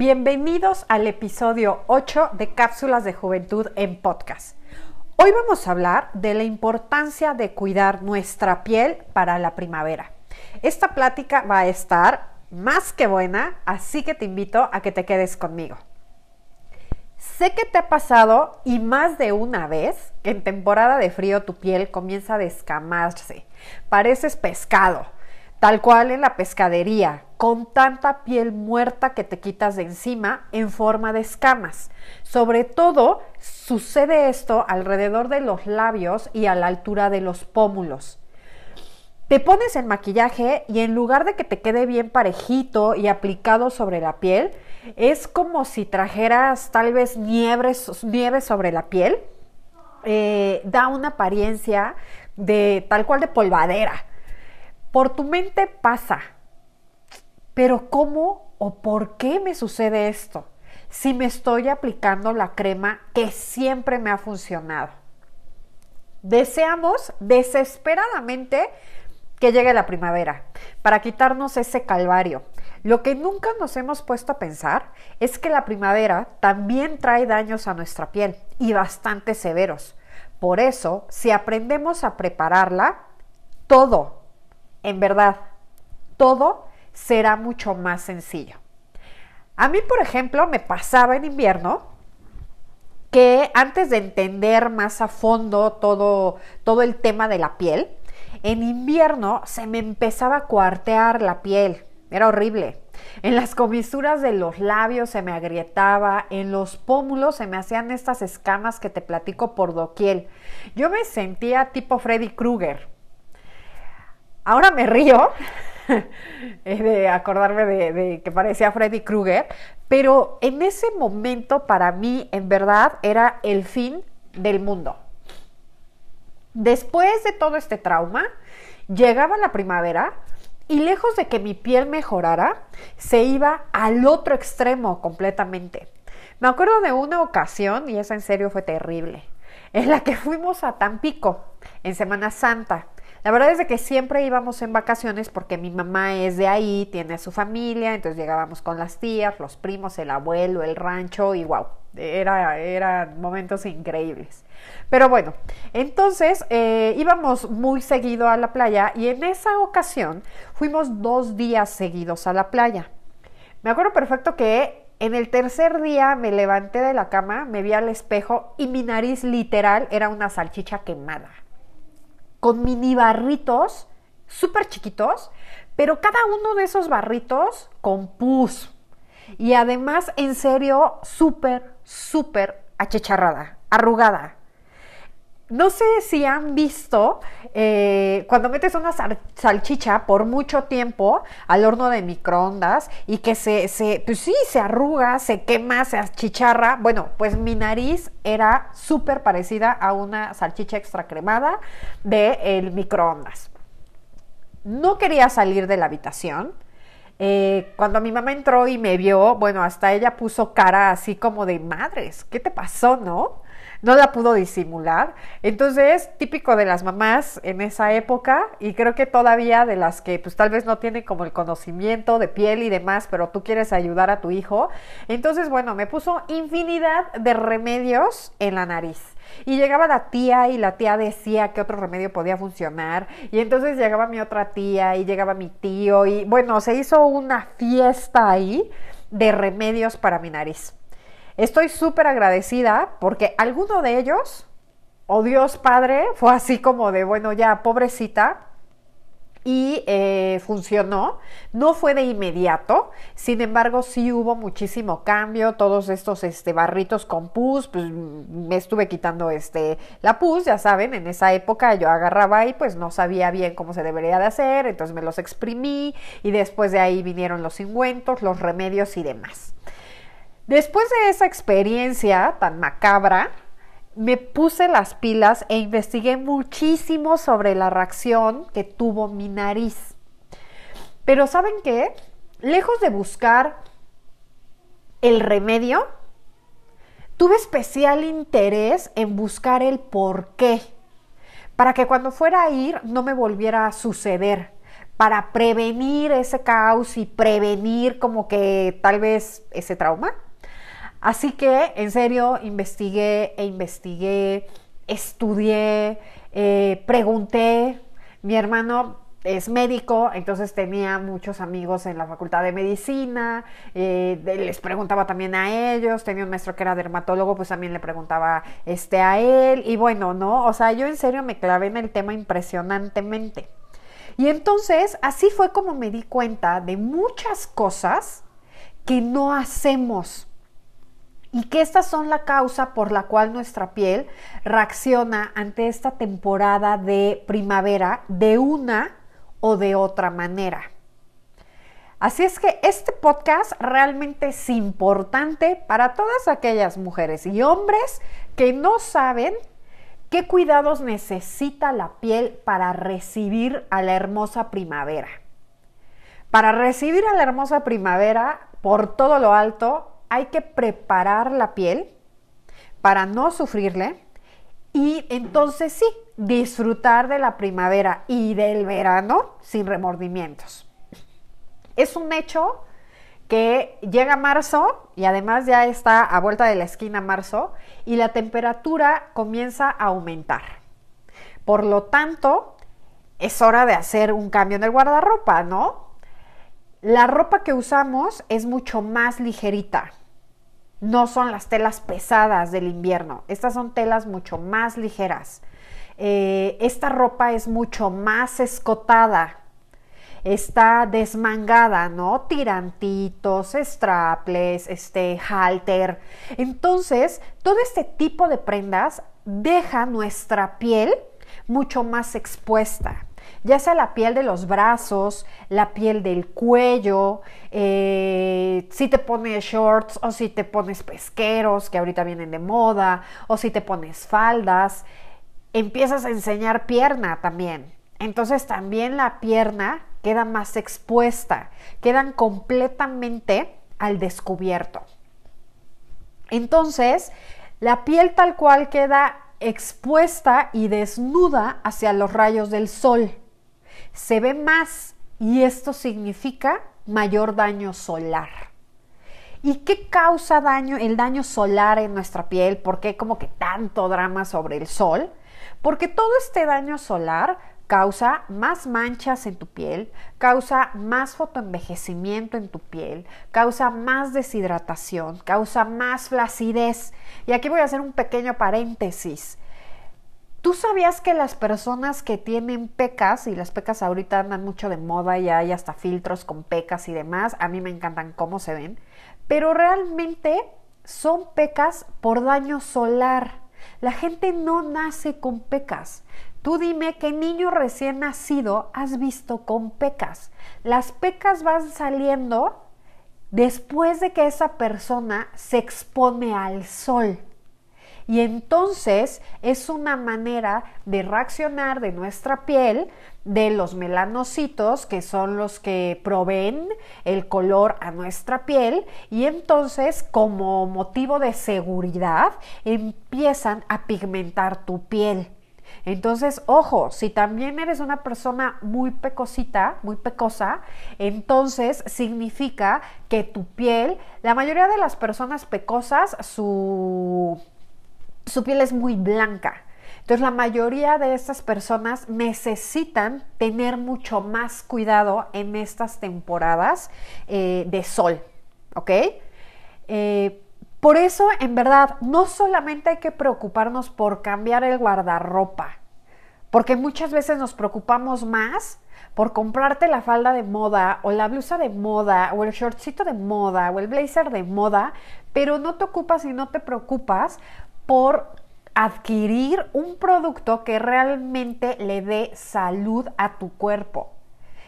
Bienvenidos al episodio 8 de Cápsulas de Juventud en Podcast. Hoy vamos a hablar de la importancia de cuidar nuestra piel para la primavera. Esta plática va a estar más que buena, así que te invito a que te quedes conmigo. Sé que te ha pasado y más de una vez que en temporada de frío tu piel comienza a descamarse. Pareces pescado, tal cual en la pescadería, con tanta piel muerta que te quitas de encima en forma de escamas. Sobre todo sucede esto alrededor de los labios y a la altura de los pómulos. Te pones el maquillaje y en lugar de que te quede bien parejito y aplicado sobre la piel, es como si trajeras tal vez nieve sobre la piel. Eh, da una apariencia de tal cual de polvadera. Por tu mente pasa. Pero ¿cómo o por qué me sucede esto? Si me estoy aplicando la crema que siempre me ha funcionado. Deseamos desesperadamente que llegue la primavera para quitarnos ese calvario, lo que nunca nos hemos puesto a pensar es que la primavera también trae daños a nuestra piel y bastante severos. Por eso, si aprendemos a prepararla, todo, en verdad, todo será mucho más sencillo. A mí, por ejemplo, me pasaba en invierno que antes de entender más a fondo todo, todo el tema de la piel, en invierno se me empezaba a cuartear la piel, era horrible. En las comisuras de los labios se me agrietaba, en los pómulos se me hacían estas escamas que te platico por doquiel. Yo me sentía tipo Freddy Krueger. Ahora me río de acordarme de, de, que parecía Freddy Krueger, pero en ese momento para mí en verdad era el fin del mundo. Después de todo este trauma, llegaba la primavera y lejos de que mi piel mejorara, se iba al otro extremo completamente. Me acuerdo de una ocasión, y esa en serio fue terrible, en la que fuimos a Tampico en Semana Santa. La verdad es que siempre íbamos en vacaciones porque mi mamá es de ahí, tiene su familia, entonces llegábamos con las tías, los primos, el abuelo, el rancho y wow, era, eran momentos increíbles. Pero bueno, entonces eh, íbamos muy seguido a la playa y en esa ocasión fuimos dos días seguidos a la playa. Me acuerdo perfecto que en el tercer día me levanté de la cama, me vi al espejo y mi nariz literal era una salchicha quemada. Con mini barritos súper chiquitos, pero cada uno de esos barritos con pus. Y además, en serio, súper, súper achicharrada, arrugada. No sé si han visto eh, cuando metes una salchicha por mucho tiempo al horno de microondas y que se, pues sí, se arruga, se quema, se achicharra. Bueno, pues mi nariz era súper parecida a una salchicha extra cremada del el microondas. No quería salir de la habitación. Eh, cuando mi mamá entró y me vio, bueno, hasta ella puso cara así como de madres, ¿qué te pasó, no? No la pudo disimular. Entonces, típico de las mamás en esa época y creo que todavía de las que pues tal vez no tienen como el conocimiento de piel y demás, pero tú quieres ayudar a tu hijo. Entonces, bueno, me puso infinidad de remedios en la nariz. Y llegaba la tía y la tía decía que otro remedio podía funcionar. Y entonces llegaba mi otra tía y llegaba mi tío y bueno, se hizo una fiesta ahí de remedios para mi nariz. Estoy súper agradecida porque alguno de ellos, o Dios Padre, fue así como de, bueno, ya, pobrecita, y eh, funcionó. No fue de inmediato, sin embargo sí hubo muchísimo cambio. Todos estos este, barritos con pus, pues me estuve quitando este, la pus, ya saben, en esa época yo agarraba y pues no sabía bien cómo se debería de hacer, entonces me los exprimí y después de ahí vinieron los ungüentos, los remedios y demás. Después de esa experiencia tan macabra, me puse las pilas e investigué muchísimo sobre la reacción que tuvo mi nariz. Pero ¿saben qué? Lejos de buscar el remedio, tuve especial interés en buscar el por qué, para que cuando fuera a ir no me volviera a suceder para prevenir ese caos y prevenir como que tal vez ese trauma. Así que en serio investigué e investigué, estudié, eh, pregunté. Mi hermano es médico, entonces tenía muchos amigos en la facultad de medicina, eh, les preguntaba también a ellos, tenía un maestro que era dermatólogo, pues también le preguntaba este a él, y bueno, ¿no? O sea, yo en serio me clavé en el tema impresionantemente. Y entonces así fue como me di cuenta de muchas cosas que no hacemos y que estas son la causa por la cual nuestra piel reacciona ante esta temporada de primavera de una o de otra manera. Así es que este podcast realmente es importante para todas aquellas mujeres y hombres que no saben qué cuidados necesita la piel para recibir a la hermosa primavera. Para recibir a la hermosa primavera por todo lo alto hay que preparar la piel para no sufrirle y entonces sí, disfrutar de la primavera y del verano sin remordimientos. Es un hecho que llega marzo y además ya está a vuelta de la esquina marzo y la temperatura comienza a aumentar. Por lo tanto, es hora de hacer un cambio en el guardarropa, ¿no? La ropa que usamos es mucho más ligerita. No son las telas pesadas del invierno. Estas son telas mucho más ligeras. Eh, esta ropa es mucho más escotada, está desmangada, ¿no? Tirantitos, straples, este halter. Entonces, todo este tipo de prendas deja nuestra piel mucho más expuesta ya sea la piel de los brazos, la piel del cuello, eh, si te pones shorts o si te pones pesqueros, que ahorita vienen de moda, o si te pones faldas empiezas a enseñar pierna también. Entonces también la pierna queda más expuesta, quedan completamente al descubierto. Entonces, la piel tal cual queda expuesta y desnuda hacia los rayos del sol. Se ve más y esto significa mayor daño solar. ¿Y qué causa daño el daño solar en nuestra piel? ¿Por qué como que tanto drama sobre el sol? Porque todo este daño solar causa más manchas en tu piel, causa más fotoenvejecimiento en tu piel, causa más deshidratación, causa más flacidez. Y aquí voy a hacer un pequeño paréntesis. ¿Tú sabías que las personas que tienen pecas, y las pecas ahorita andan mucho de moda y hay hasta filtros con pecas y demás, a mí me encantan cómo se ven, pero realmente son pecas por daño solar. La gente no nace con pecas. Tú dime qué niño recién nacido has visto con pecas. Las pecas van saliendo después de que esa persona se expone al sol. Y entonces es una manera de reaccionar de nuestra piel, de los melanocitos, que son los que proveen el color a nuestra piel, y entonces como motivo de seguridad empiezan a pigmentar tu piel. Entonces, ojo, si también eres una persona muy pecosita, muy pecosa, entonces significa que tu piel, la mayoría de las personas pecosas, su su piel es muy blanca. Entonces la mayoría de estas personas necesitan tener mucho más cuidado en estas temporadas eh, de sol, ¿ok? Eh, por eso, en verdad, no solamente hay que preocuparnos por cambiar el guardarropa, porque muchas veces nos preocupamos más por comprarte la falda de moda o la blusa de moda o el shortcito de moda o el blazer de moda, pero no te ocupas y no te preocupas por adquirir un producto que realmente le dé salud a tu cuerpo.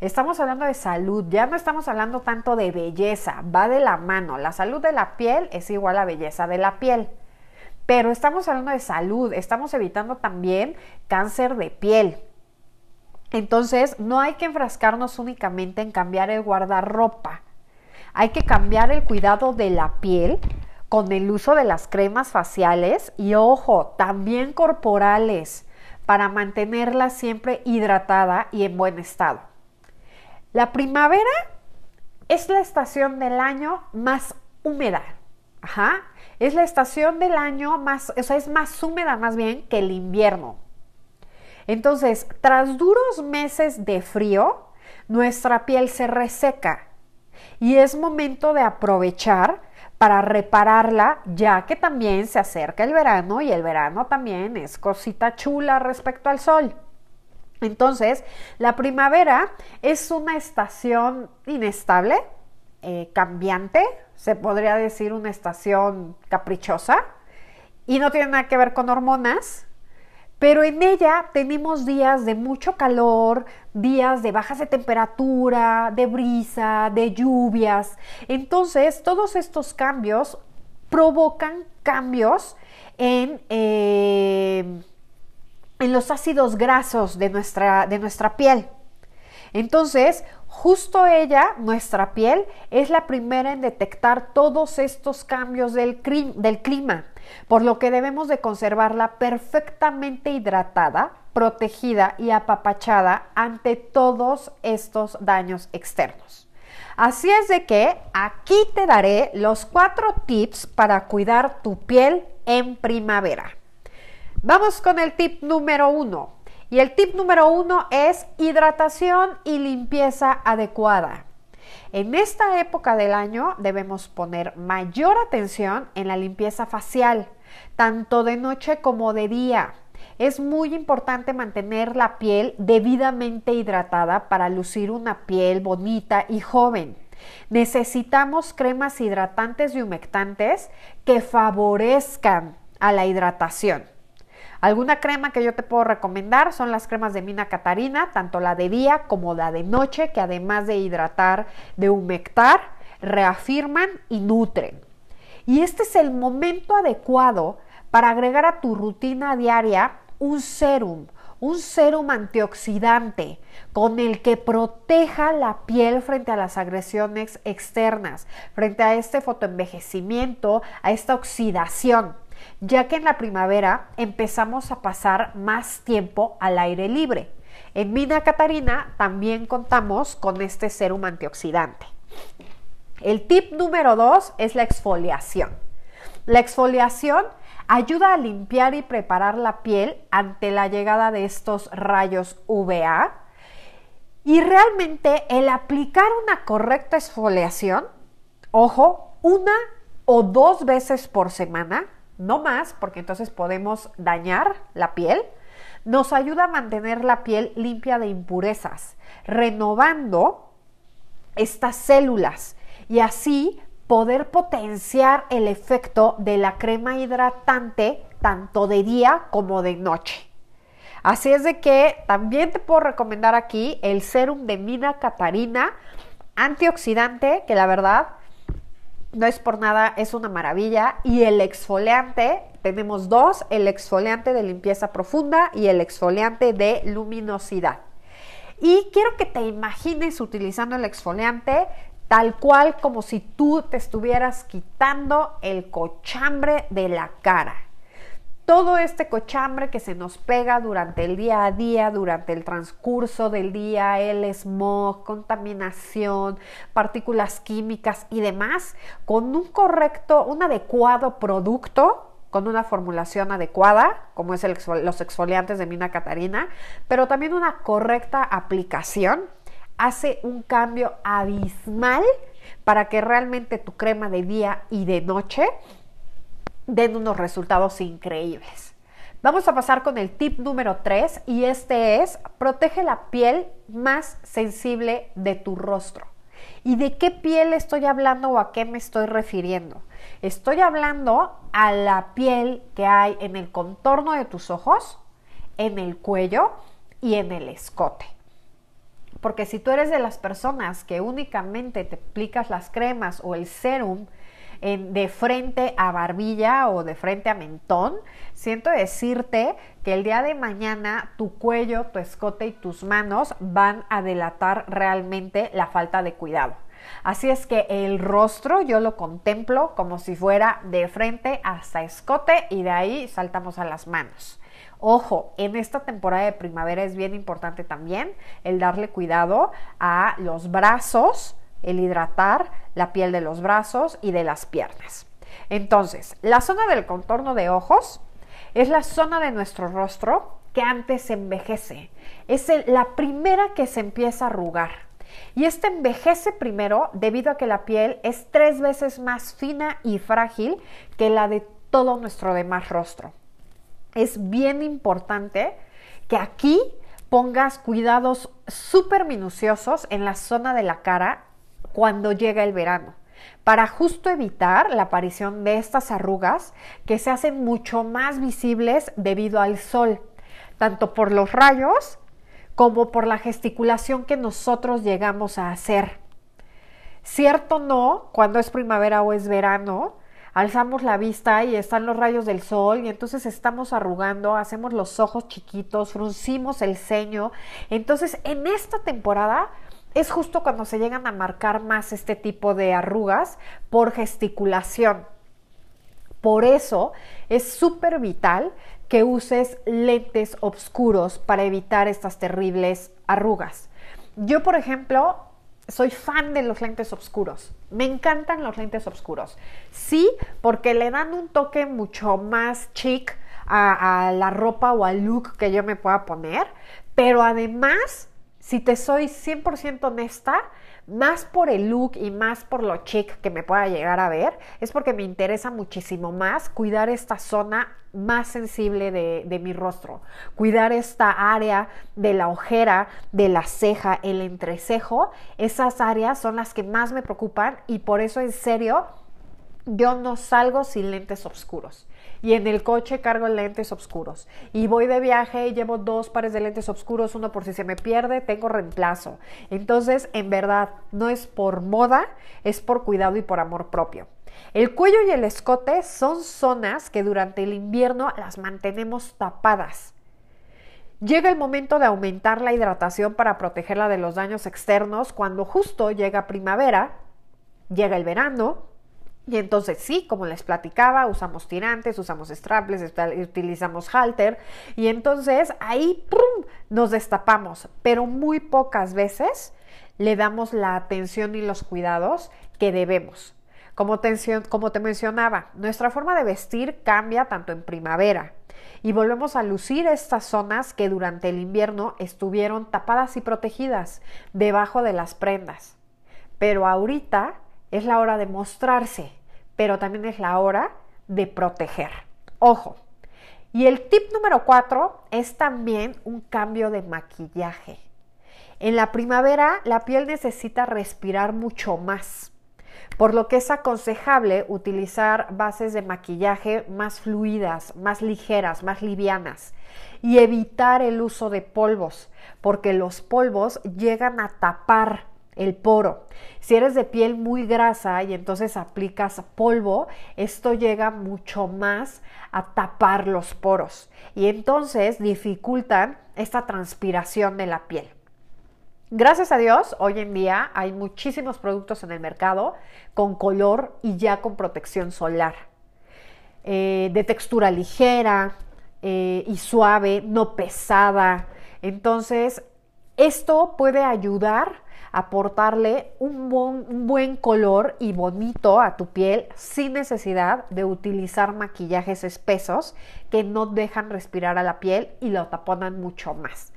Estamos hablando de salud, ya no estamos hablando tanto de belleza, va de la mano. La salud de la piel es igual a belleza de la piel. Pero estamos hablando de salud, estamos evitando también cáncer de piel. Entonces, no hay que enfrascarnos únicamente en cambiar el guardarropa. Hay que cambiar el cuidado de la piel con el uso de las cremas faciales y ojo, también corporales para mantenerla siempre hidratada y en buen estado. La primavera es la estación del año más húmeda. Ajá. Es la estación del año más, o sea, es más húmeda más bien que el invierno. Entonces, tras duros meses de frío, nuestra piel se reseca y es momento de aprovechar para repararla, ya que también se acerca el verano y el verano también es cosita chula respecto al sol. Entonces, la primavera es una estación inestable, eh, cambiante, se podría decir una estación caprichosa, y no tiene nada que ver con hormonas, pero en ella tenemos días de mucho calor, días de bajas de temperatura, de brisa, de lluvias. Entonces, todos estos cambios provocan cambios en... Eh, en los ácidos grasos de nuestra, de nuestra piel. Entonces, justo ella, nuestra piel, es la primera en detectar todos estos cambios del clima, por lo que debemos de conservarla perfectamente hidratada, protegida y apapachada ante todos estos daños externos. Así es de que aquí te daré los cuatro tips para cuidar tu piel en primavera. Vamos con el tip número uno. Y el tip número uno es hidratación y limpieza adecuada. En esta época del año debemos poner mayor atención en la limpieza facial, tanto de noche como de día. Es muy importante mantener la piel debidamente hidratada para lucir una piel bonita y joven. Necesitamos cremas hidratantes y humectantes que favorezcan a la hidratación. Alguna crema que yo te puedo recomendar son las cremas de Mina Catarina, tanto la de día como la de noche, que además de hidratar, de humectar, reafirman y nutren. Y este es el momento adecuado para agregar a tu rutina diaria un serum, un serum antioxidante con el que proteja la piel frente a las agresiones externas, frente a este fotoenvejecimiento, a esta oxidación ya que en la primavera empezamos a pasar más tiempo al aire libre. En Mina Catarina también contamos con este serum antioxidante. El tip número dos es la exfoliación. La exfoliación ayuda a limpiar y preparar la piel ante la llegada de estos rayos UVA. Y realmente el aplicar una correcta exfoliación, ojo, una o dos veces por semana, no más, porque entonces podemos dañar la piel, nos ayuda a mantener la piel limpia de impurezas, renovando estas células y así poder potenciar el efecto de la crema hidratante tanto de día como de noche. Así es de que también te puedo recomendar aquí el serum de Mina Catarina antioxidante, que la verdad no es por nada, es una maravilla. Y el exfoliante, tenemos dos, el exfoliante de limpieza profunda y el exfoliante de luminosidad. Y quiero que te imagines utilizando el exfoliante tal cual como si tú te estuvieras quitando el cochambre de la cara todo este cochambre que se nos pega durante el día a día, durante el transcurso del día, el smog, contaminación, partículas químicas y demás, con un correcto, un adecuado producto, con una formulación adecuada, como es los exfoliantes de Mina Catarina, pero también una correcta aplicación, hace un cambio abismal para que realmente tu crema de día y de noche den unos resultados increíbles. Vamos a pasar con el tip número 3 y este es protege la piel más sensible de tu rostro. ¿Y de qué piel estoy hablando o a qué me estoy refiriendo? Estoy hablando a la piel que hay en el contorno de tus ojos, en el cuello y en el escote. Porque si tú eres de las personas que únicamente te aplicas las cremas o el serum de frente a barbilla o de frente a mentón, siento decirte que el día de mañana tu cuello, tu escote y tus manos van a delatar realmente la falta de cuidado. Así es que el rostro yo lo contemplo como si fuera de frente hasta escote y de ahí saltamos a las manos. Ojo, en esta temporada de primavera es bien importante también el darle cuidado a los brazos, el hidratar la piel de los brazos y de las piernas. Entonces, la zona del contorno de ojos es la zona de nuestro rostro que antes envejece. Es la primera que se empieza a arrugar. Y este envejece primero debido a que la piel es tres veces más fina y frágil que la de todo nuestro demás rostro. Es bien importante que aquí pongas cuidados súper minuciosos en la zona de la cara cuando llega el verano, para justo evitar la aparición de estas arrugas que se hacen mucho más visibles debido al sol, tanto por los rayos como por la gesticulación que nosotros llegamos a hacer. Cierto no, cuando es primavera o es verano, alzamos la vista y están los rayos del sol y entonces estamos arrugando, hacemos los ojos chiquitos, fruncimos el ceño. Entonces, en esta temporada es justo cuando se llegan a marcar más este tipo de arrugas por gesticulación. Por eso es súper vital que uses lentes oscuros para evitar estas terribles arrugas. Yo, por ejemplo, soy fan de los lentes oscuros. Me encantan los lentes oscuros. Sí, porque le dan un toque mucho más chic a, a, la ropa o al look que yo me pueda poner. Pero además, si te soy 100% honesta, más por el look y más por lo chic que me pueda llegar a ver, es porque me interesa muchísimo más cuidar esta zona más sensible de, de, mi rostro, cuidar esta área de la ojera, de la ceja, el entrecejo, esas áreas son las que más me preocupan y por eso en serio yo no salgo sin lentes oscuros y en el coche cargo lentes oscuros. Y voy de viaje y llevo dos pares de lentes oscuros, uno por si se me pierde, tengo reemplazo. Entonces, en verdad, no es por moda, es por cuidado y por amor propio. El cuello y el escote son zonas que durante el invierno las mantenemos tapadas. Llega el momento de aumentar la hidratación para protegerla de los daños externos cuando justo llega primavera, llega el verano, y entonces sí, como les platicaba, usamos tirantes, usamos strapless, utilizamos halter y entonces ahí nos destapamos, pero muy pocas veces le damos la atención y los cuidados que debemos. Como como te mencionaba, nuestra forma de vestir cambia tanto en primavera y volvemos a lucir estas zonas que durante el invierno estuvieron tapadas y protegidas debajo de las prendas. Pero ahorita es la hora de mostrarse, pero también es la hora de proteger. Ojo. Y el tip número cuatro es también un cambio de maquillaje. En la primavera la piel necesita respirar mucho más, por lo que es aconsejable utilizar bases de maquillaje más fluidas, más ligeras, más livianas y evitar el uso de polvos, porque los polvos llegan a tapar el poro. Si eres de piel muy grasa y entonces aplicas polvo, esto llega mucho más a tapar los poros y entonces dificultan esta transpiración de la piel. Gracias a Dios, hoy en día hay muchísimos productos en el mercado con color y ya con protección solar, eh, de textura ligera eh, y suave, no pesada. Entonces, esto puede ayudar aportarle un buen, color y bonito a tu piel sin necesidad de utilizar maquillajes espesos que no dejan respirar a la piel y lo taponan mucho más.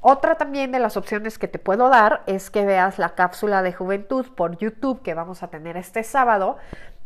Otra también de las opciones que te puedo dar es que veas la cápsula de juventud por YouTube que vamos a tener este sábado,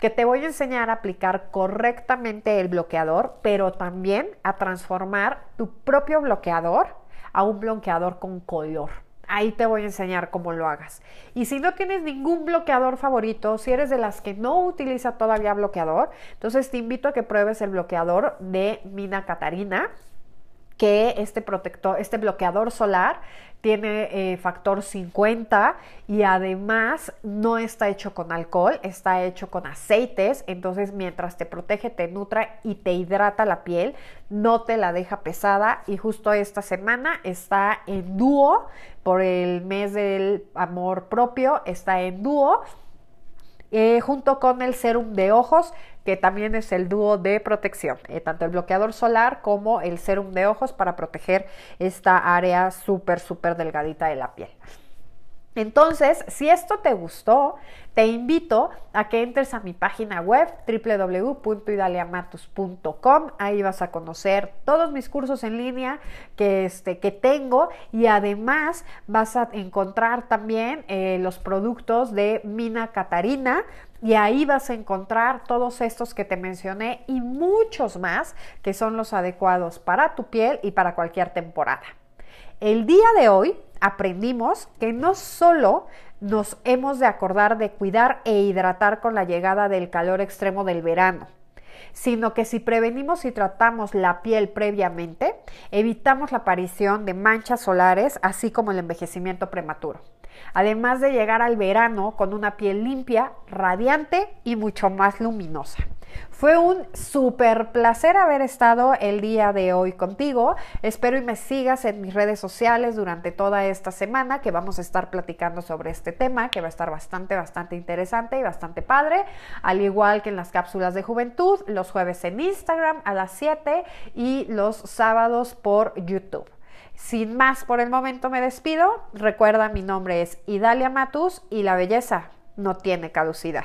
que te voy a enseñar a aplicar correctamente el bloqueador, pero también a transformar tu propio bloqueador a un bloqueador con color. Ahí te voy a enseñar cómo lo hagas. Y si no tienes ningún bloqueador favorito, si eres de las que no utiliza todavía bloqueador, entonces te invito a que pruebes el bloqueador de Mina Catarina que este protector, este bloqueador solar tiene eh, factor 50 y además no está hecho con alcohol, está hecho con aceites, entonces mientras te protege, te nutra y te hidrata la piel, no te la deja pesada. Y justo esta semana está en dúo por el mes del amor propio, está en dúo eh, junto con el serum de ojos, que también es el dúo de protección, eh, tanto el bloqueador solar como el serum de ojos para proteger esta área súper, súper delgadita de la piel. Entonces, si esto te gustó, te invito a que entres a mi página web www.idaliamatus.com. Ahí vas a conocer todos mis cursos en línea que, este, tengo y además vas a encontrar también eh, los productos de Mina Catarina y ahí vas a encontrar todos estos que te mencioné y muchos más que son los adecuados para tu piel y para cualquier temporada. El día de hoy aprendimos que no solo nos hemos de acordar de cuidar e hidratar con la llegada del calor extremo del verano, sino que si prevenimos y tratamos la piel previamente, evitamos la aparición de manchas solares, así como el envejecimiento prematuro. Además de llegar al verano con una piel limpia, radiante y mucho más luminosa. Fue un súper placer haber estado el día de hoy contigo. Espero y me sigas en mis redes sociales durante toda esta semana que vamos a estar platicando sobre este tema que va a estar bastante, bastante interesante y bastante padre. Al igual que en las cápsulas de juventud, los jueves en Instagram a las 7 y los sábados por YouTube. Sin más por el momento me despido. Recuerda, mi nombre es Idalia Matus y la belleza no tiene caducidad.